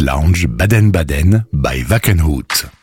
Lounge Baden-Baden by Wackenhut.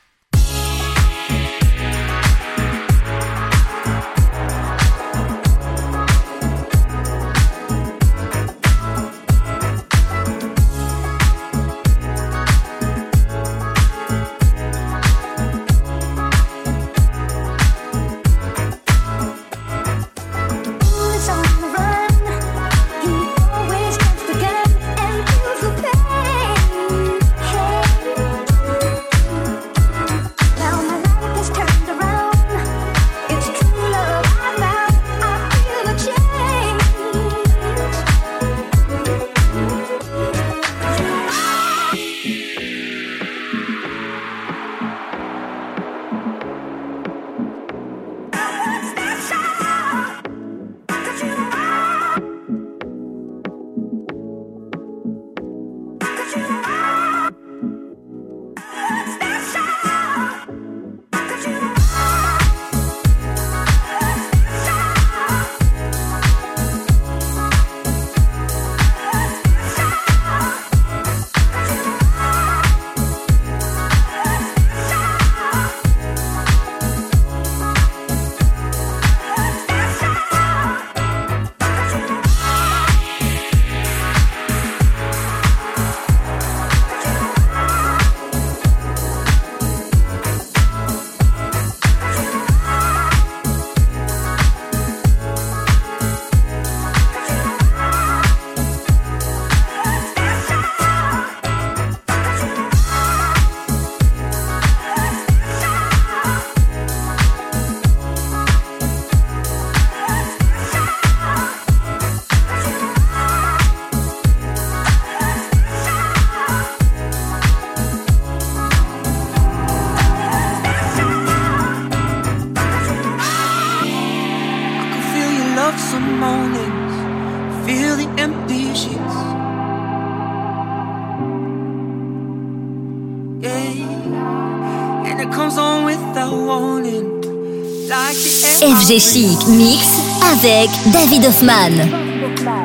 Chic Mix avec David Hoffman.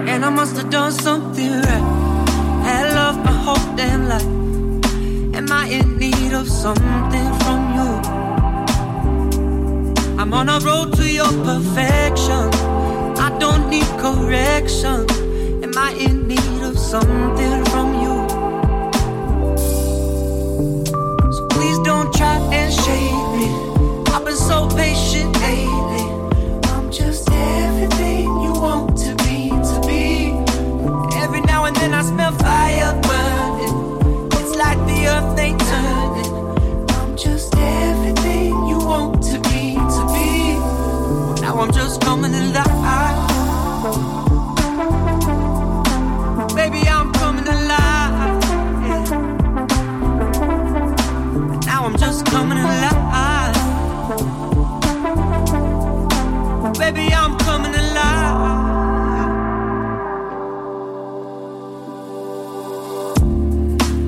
And I must have done something right. Love my whole damn life. Am I in need of something from you? I'm on a road to your perfection. I don't need correction. Am I in need of something from Baby, I'm coming alive. Now I'm just coming alive. Baby, I'm coming alive.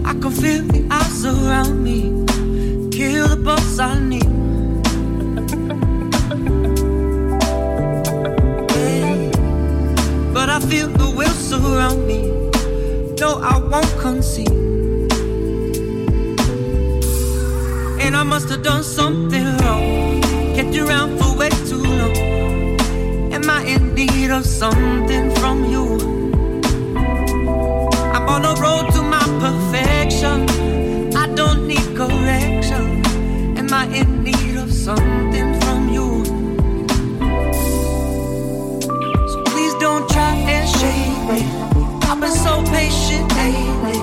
I can feel the eyes around me. Kill the. Feel the will surround me. No, I won't concede. And I must have done something wrong. Kept you around for way too long. Am I in need of something from you? I'm on a road to my perfection. I don't need correction. Am I in I've been so patient lately.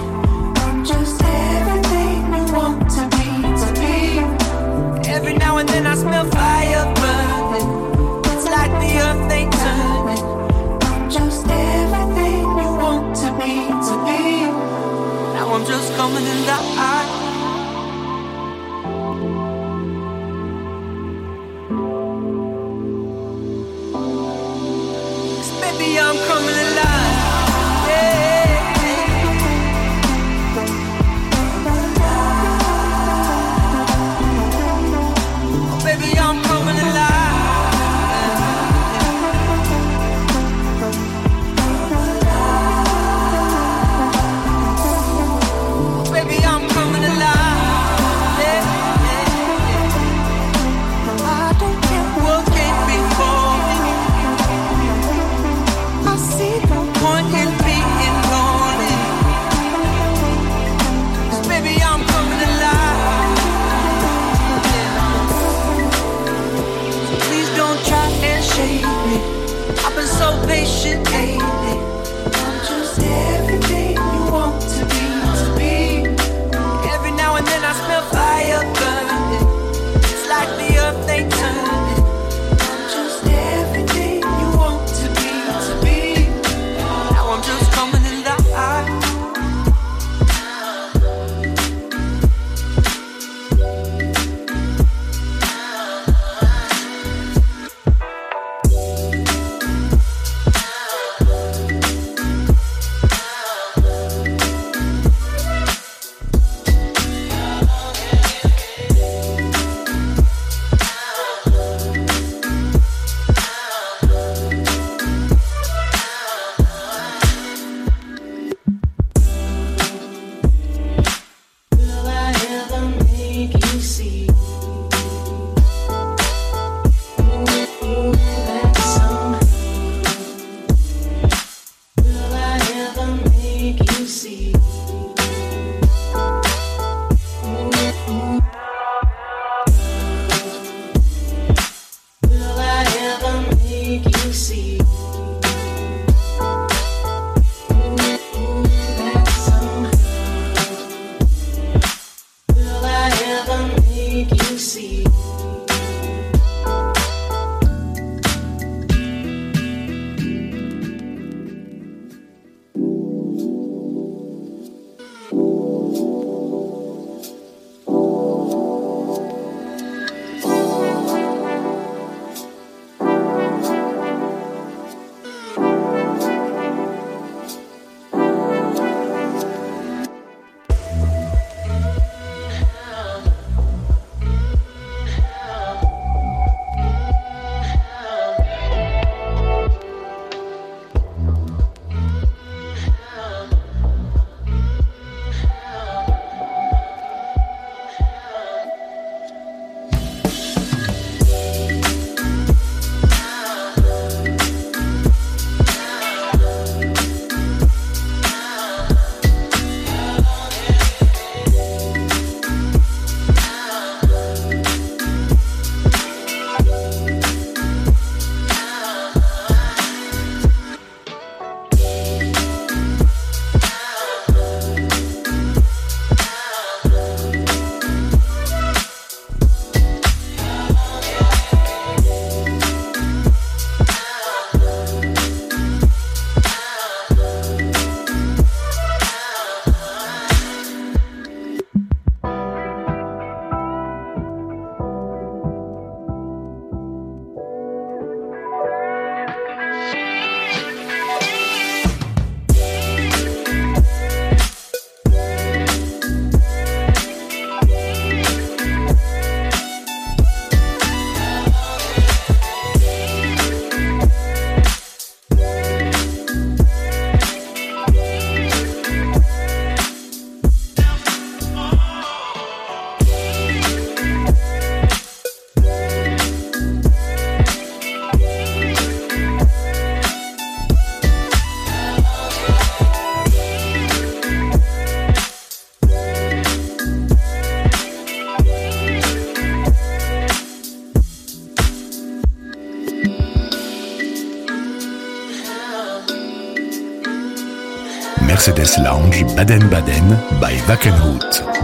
I'm just everything you want to be, to be. Every now and then I smell fire burning. It's like the earth ain't turning. I'm just everything you want to be, to be. Now I'm just coming in Baby, Mercedes Lounge Baden-Baden by Wackenhut.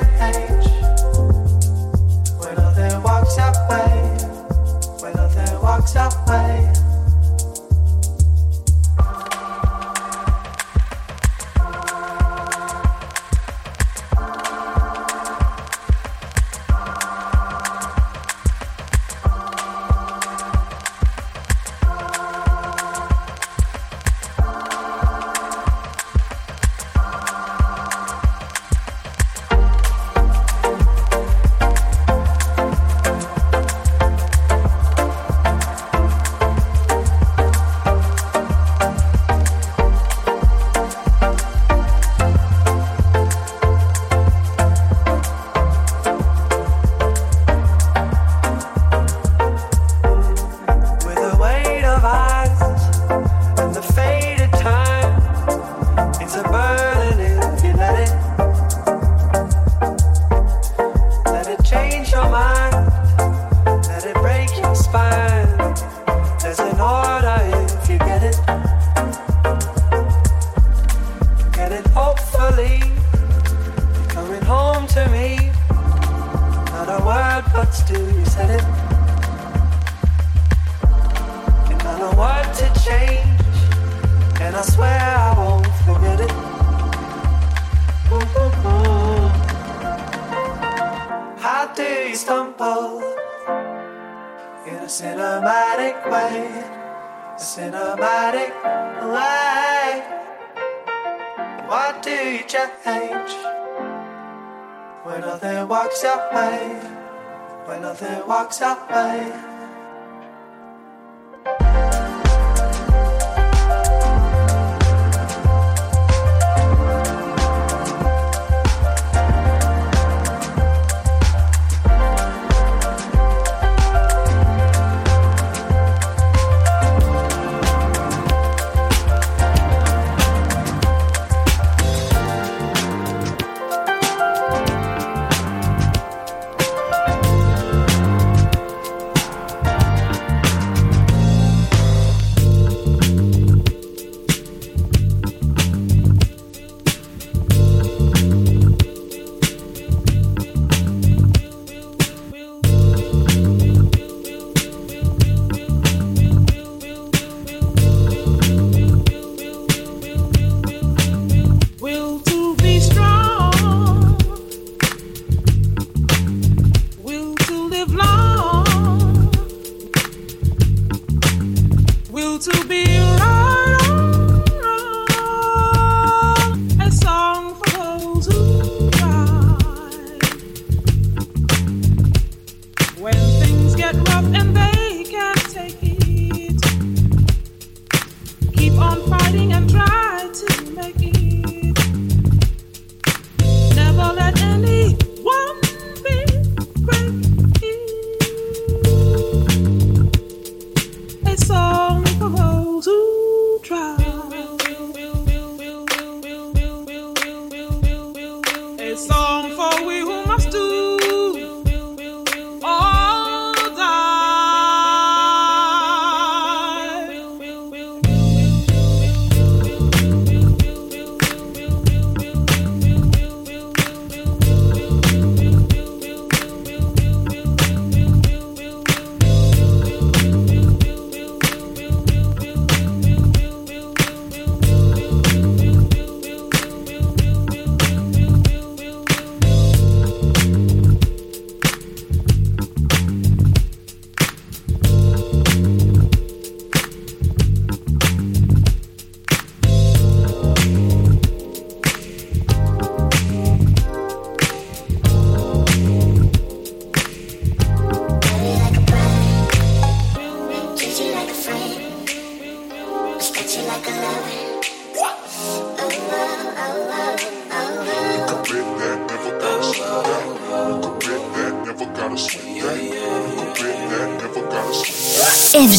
try.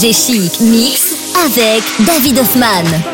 FG Chic Mix avec David Hoffman.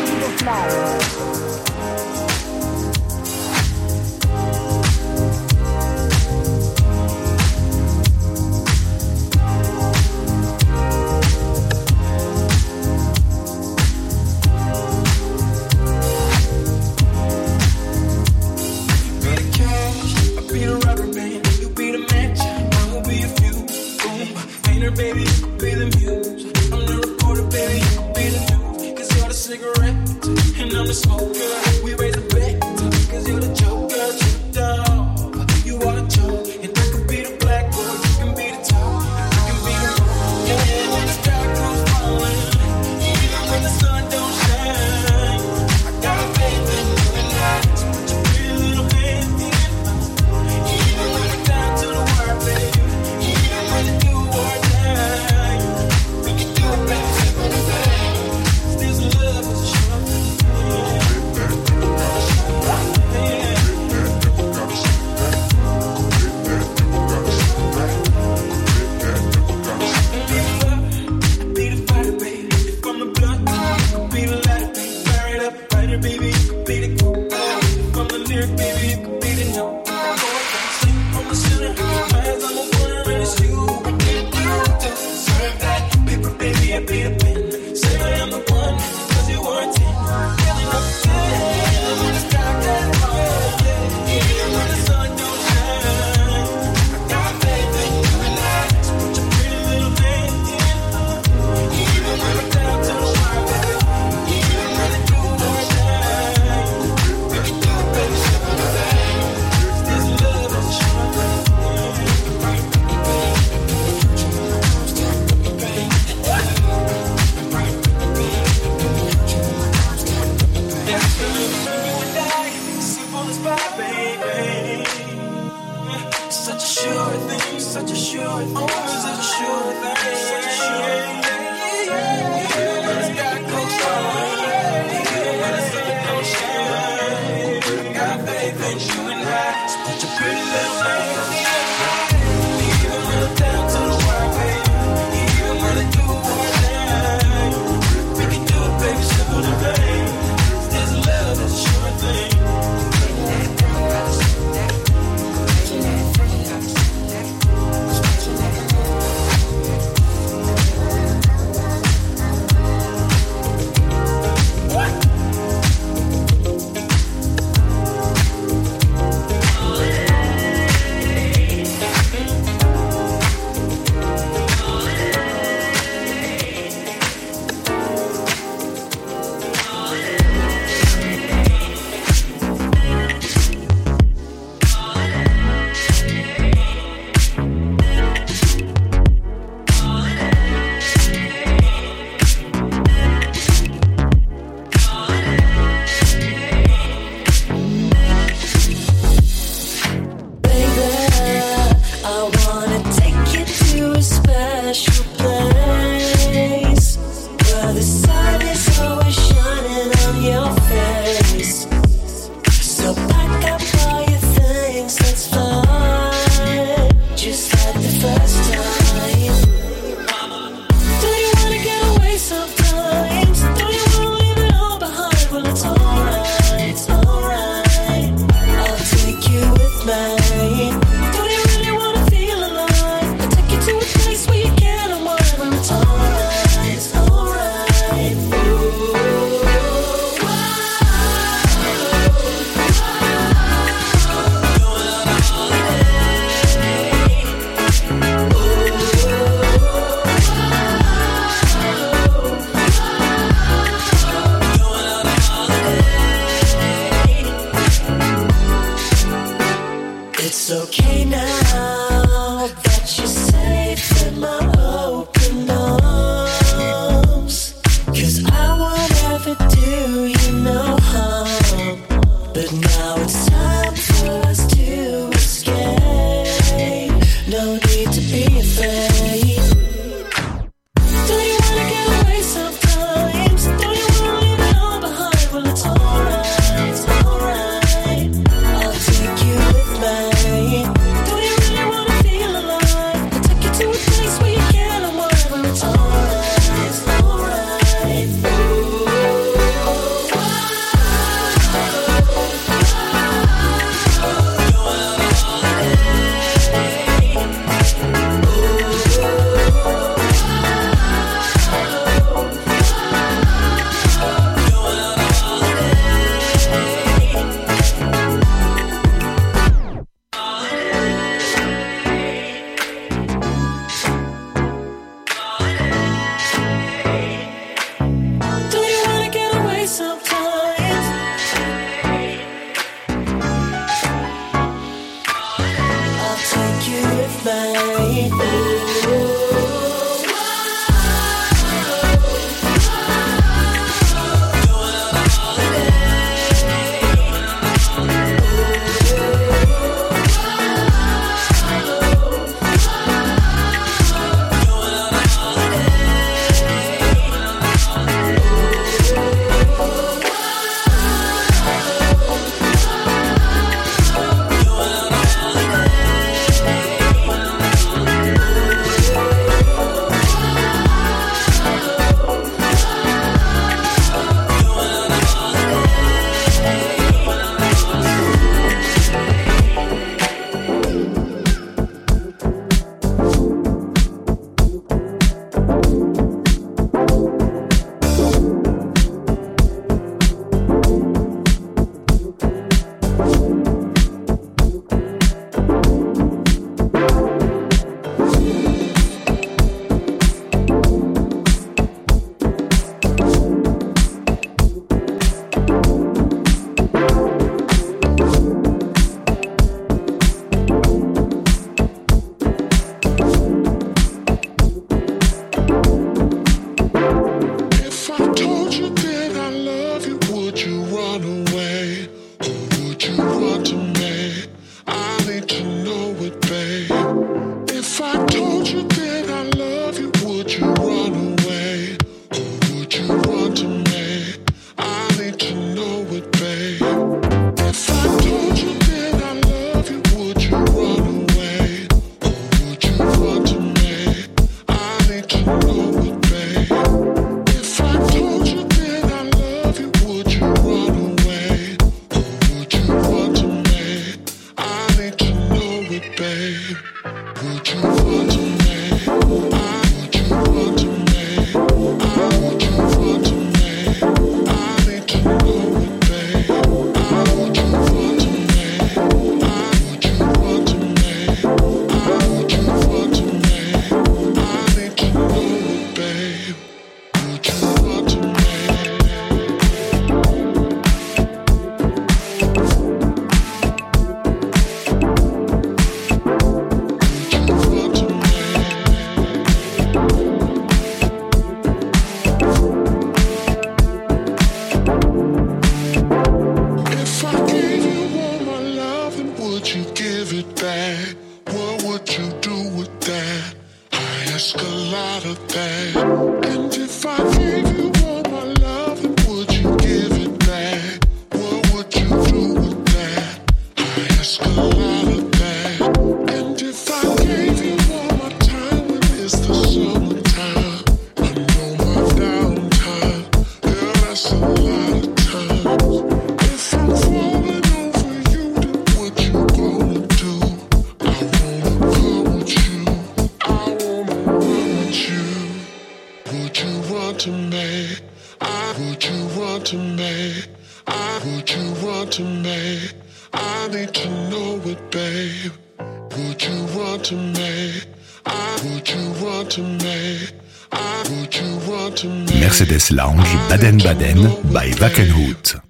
Baden-Baden by Wackenhut.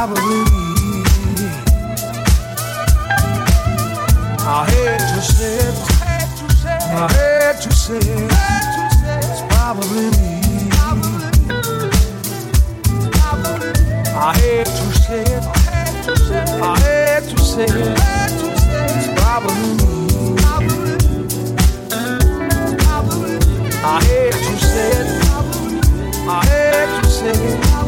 I to say it, I to say it, it's probably me. I to say it, I to say it, it's probably me. I hate to say it, I hate to say it.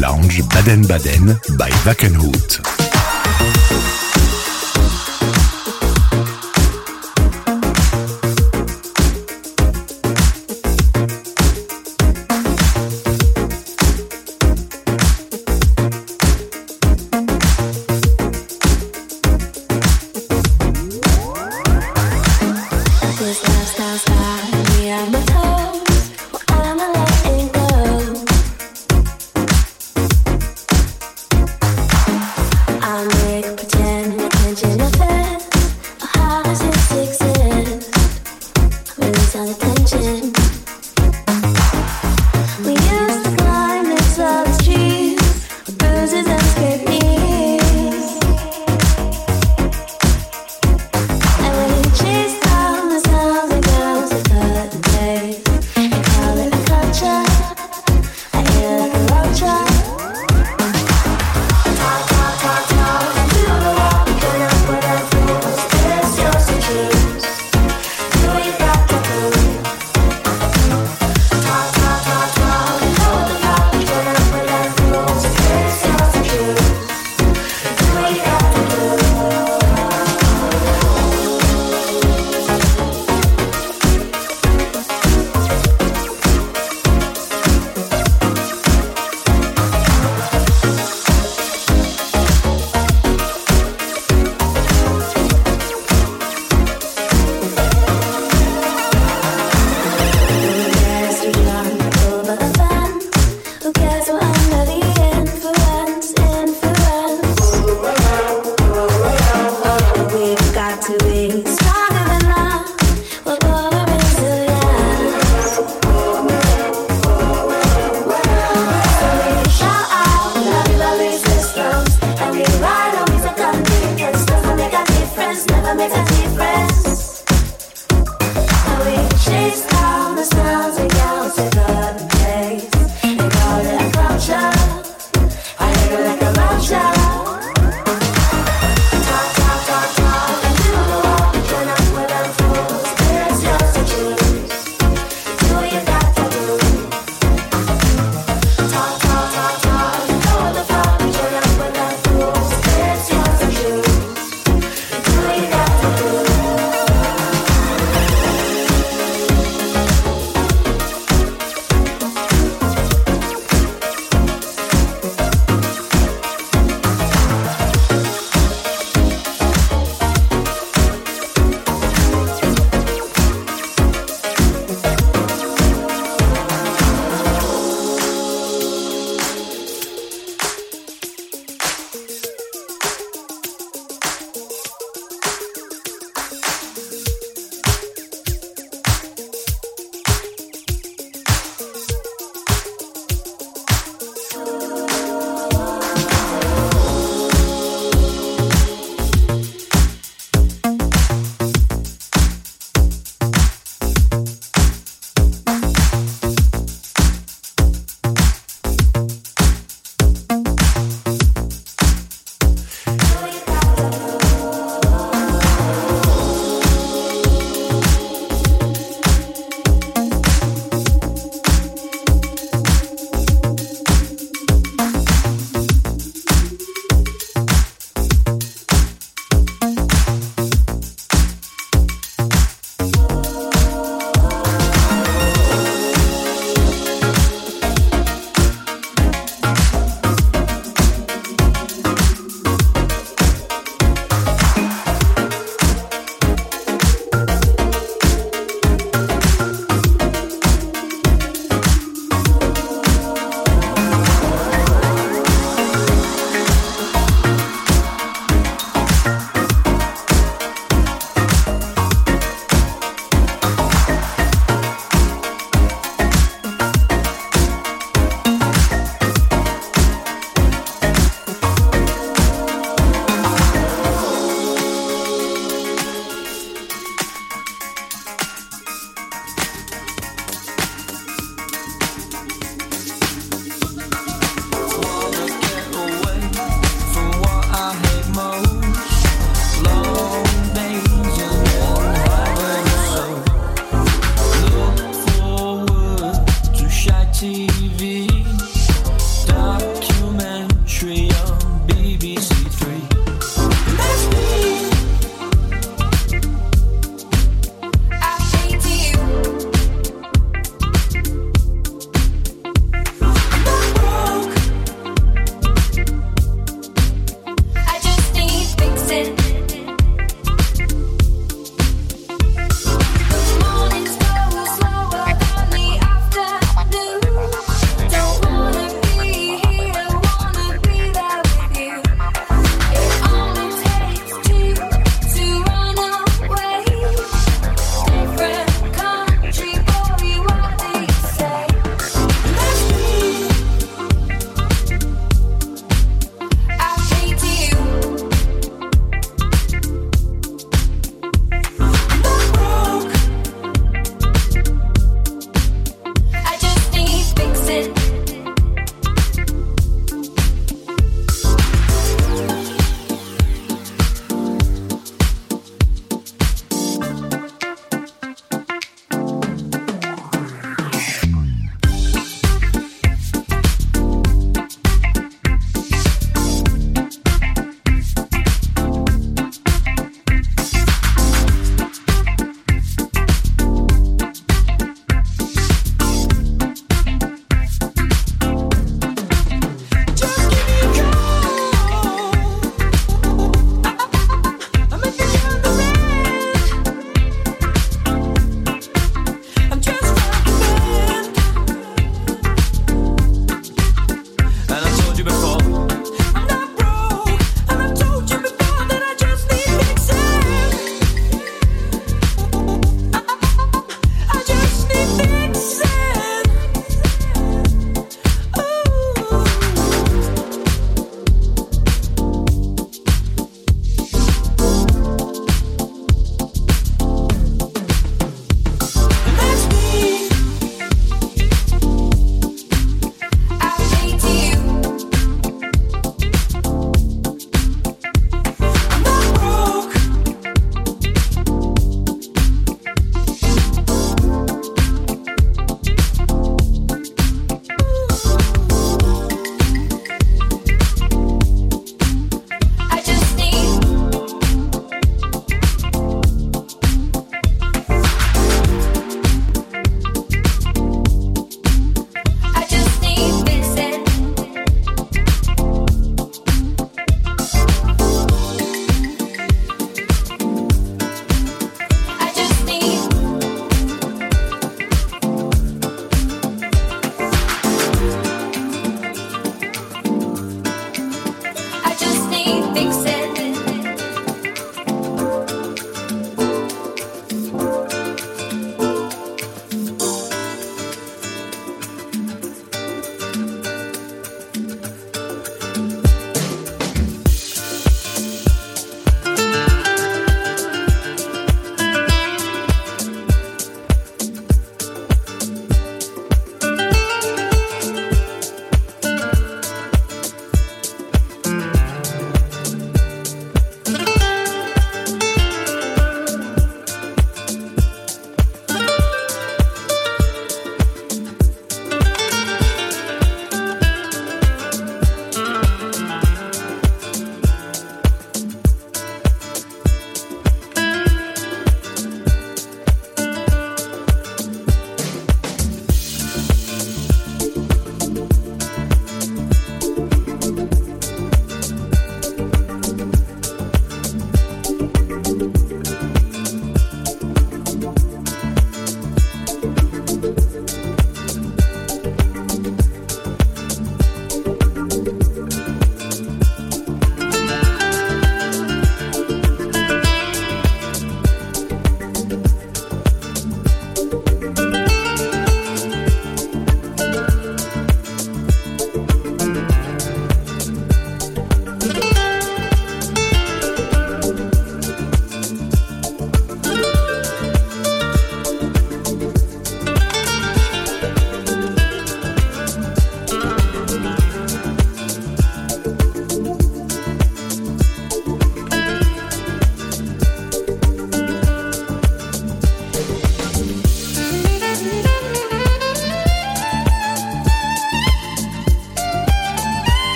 Lounge Baden-Baden by Wackenhut.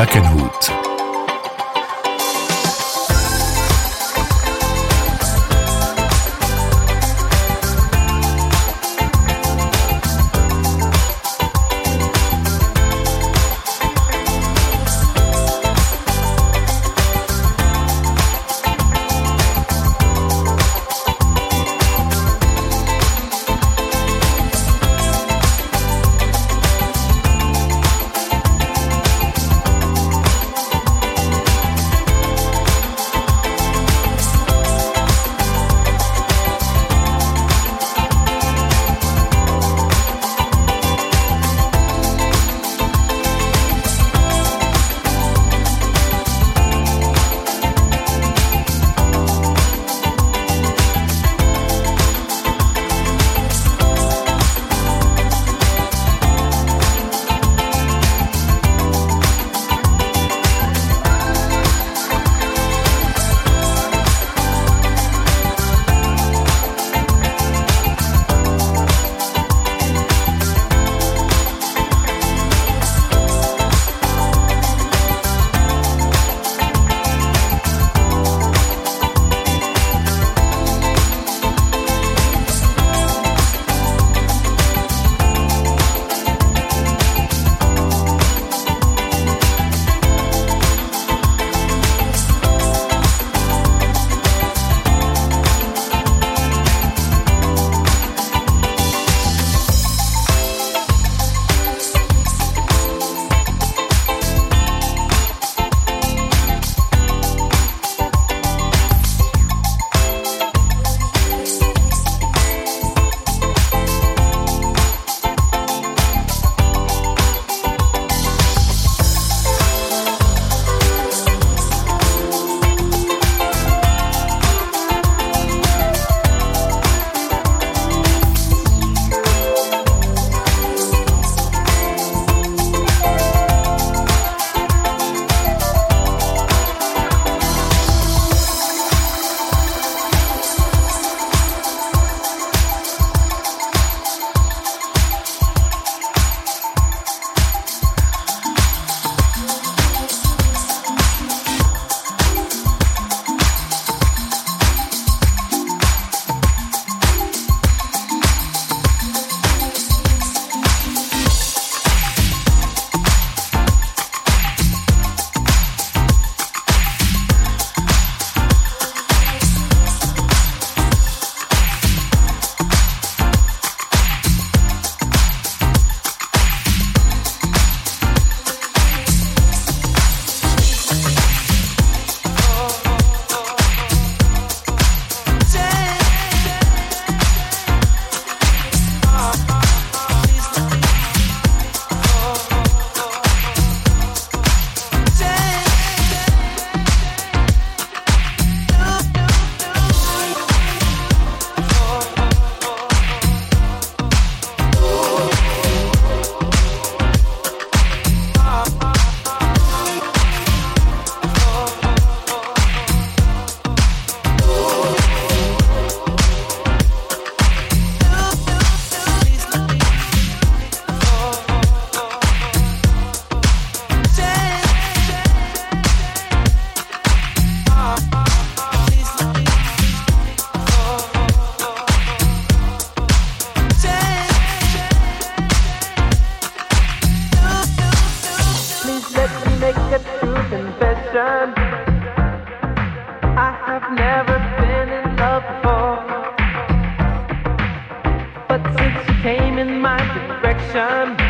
Wackenhut. time.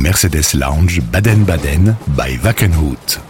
Mercedes Lounge Baden-Baden by Wackenhut.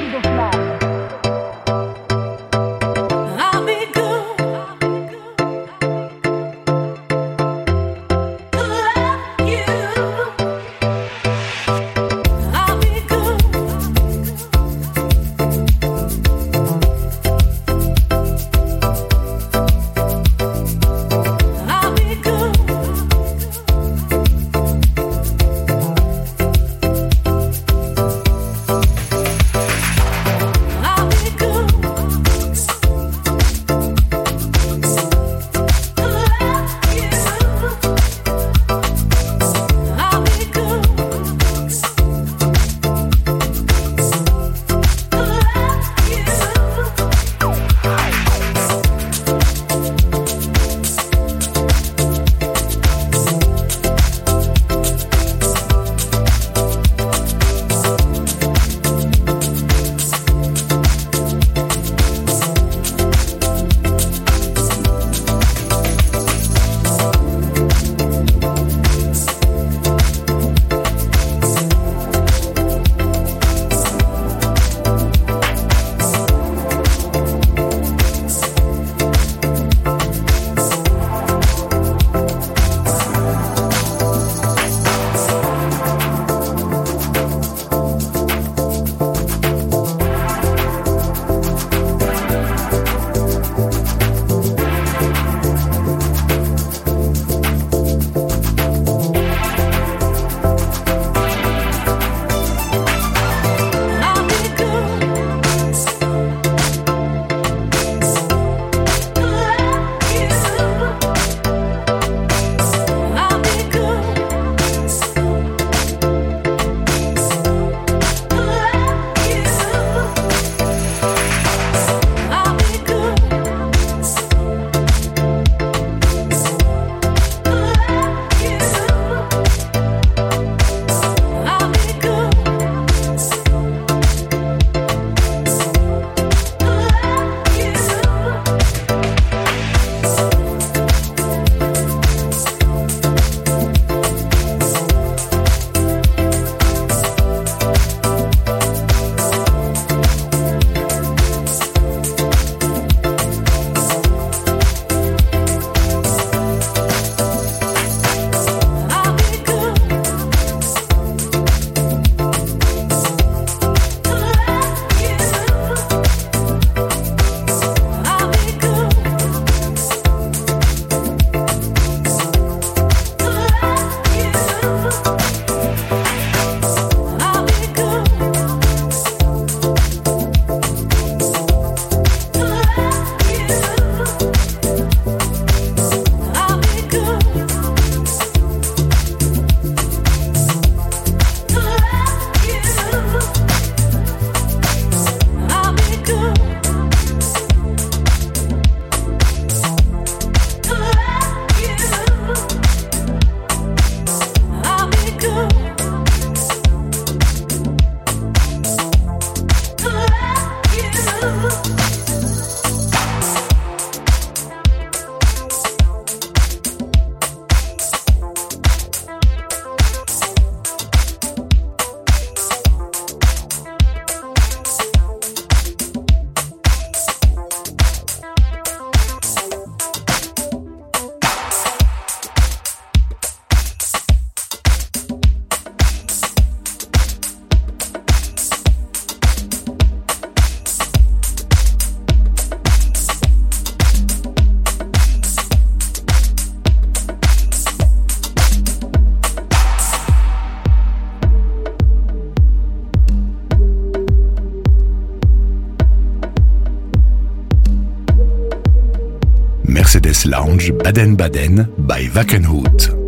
Baden-Baden by Wackenhut.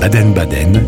Baden-Baden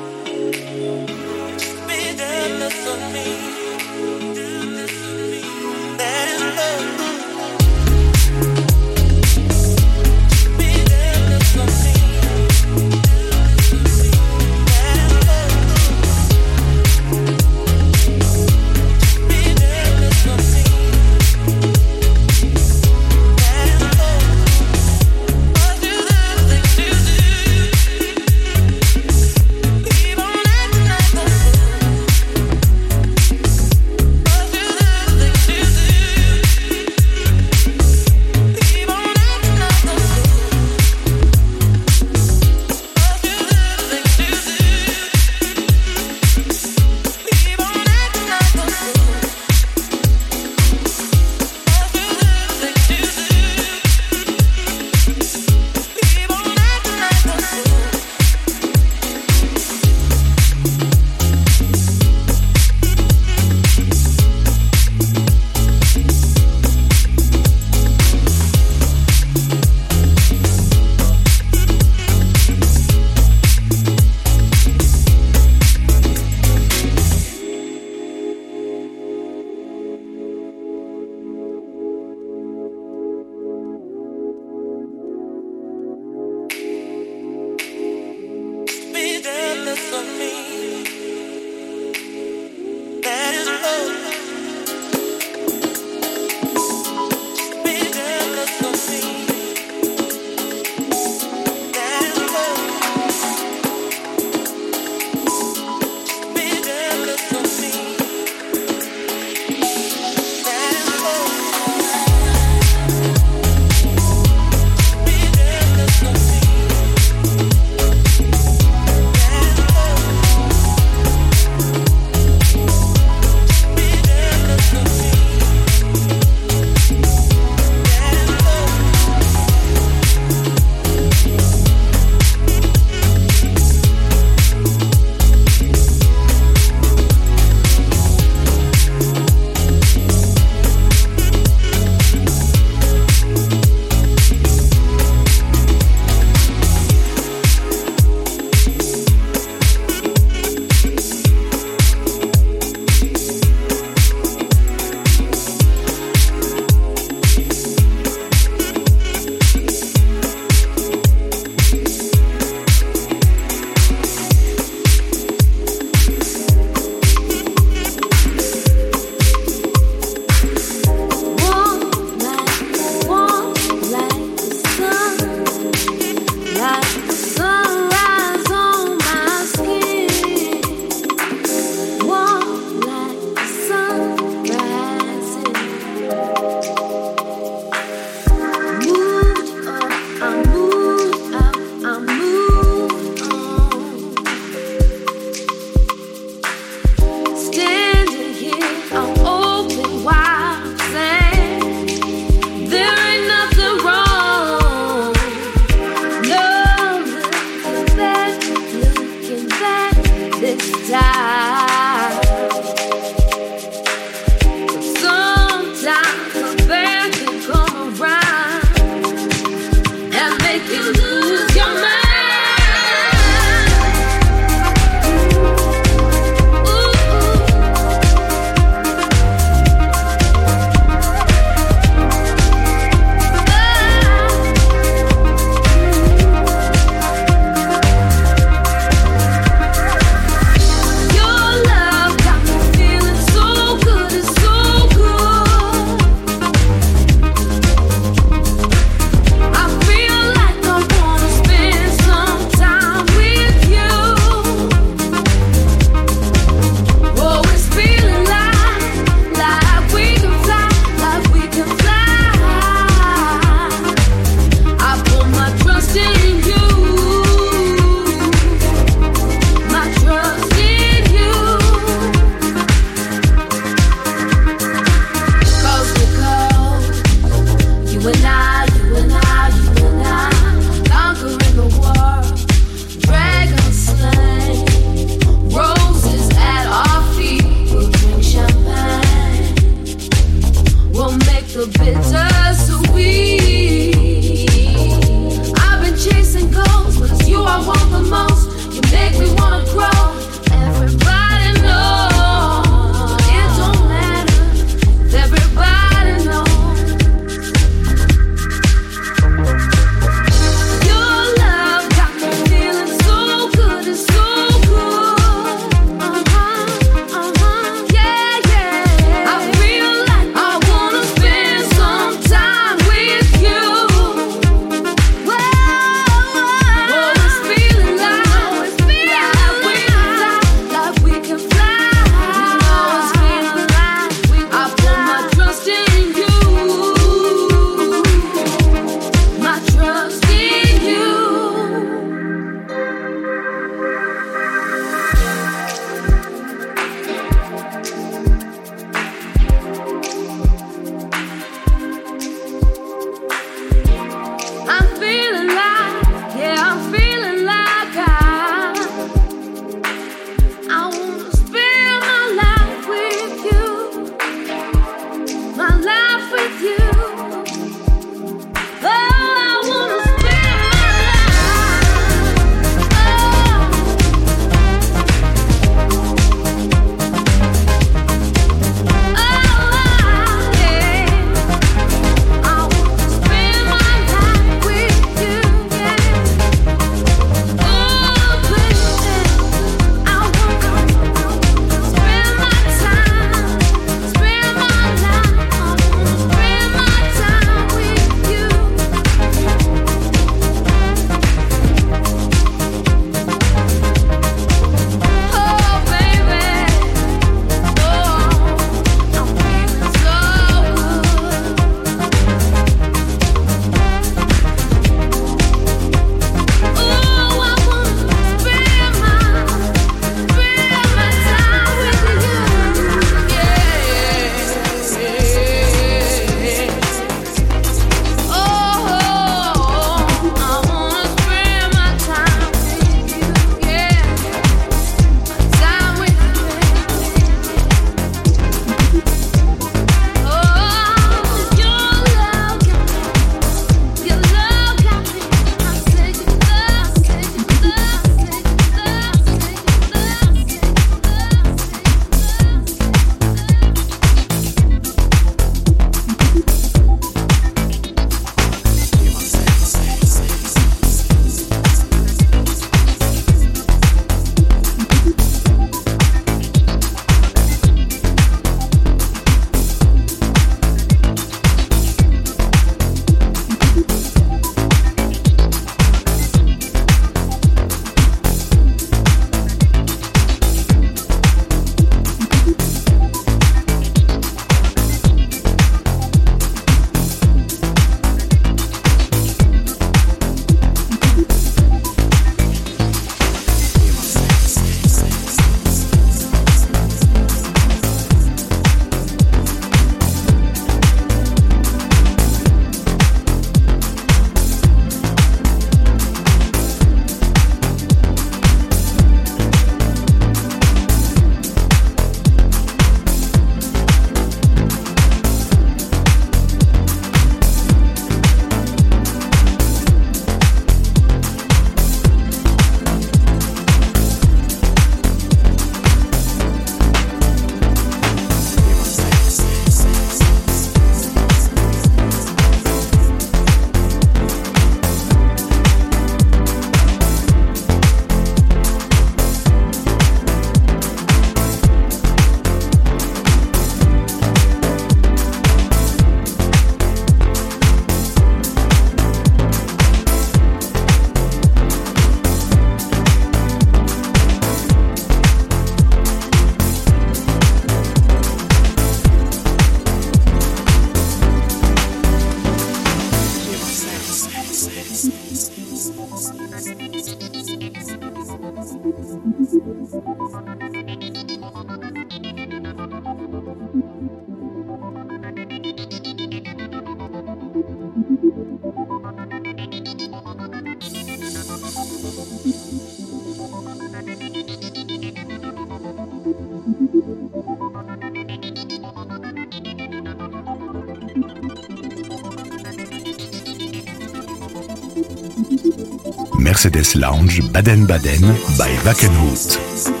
Lounge Baden-Baden by Wackenhut.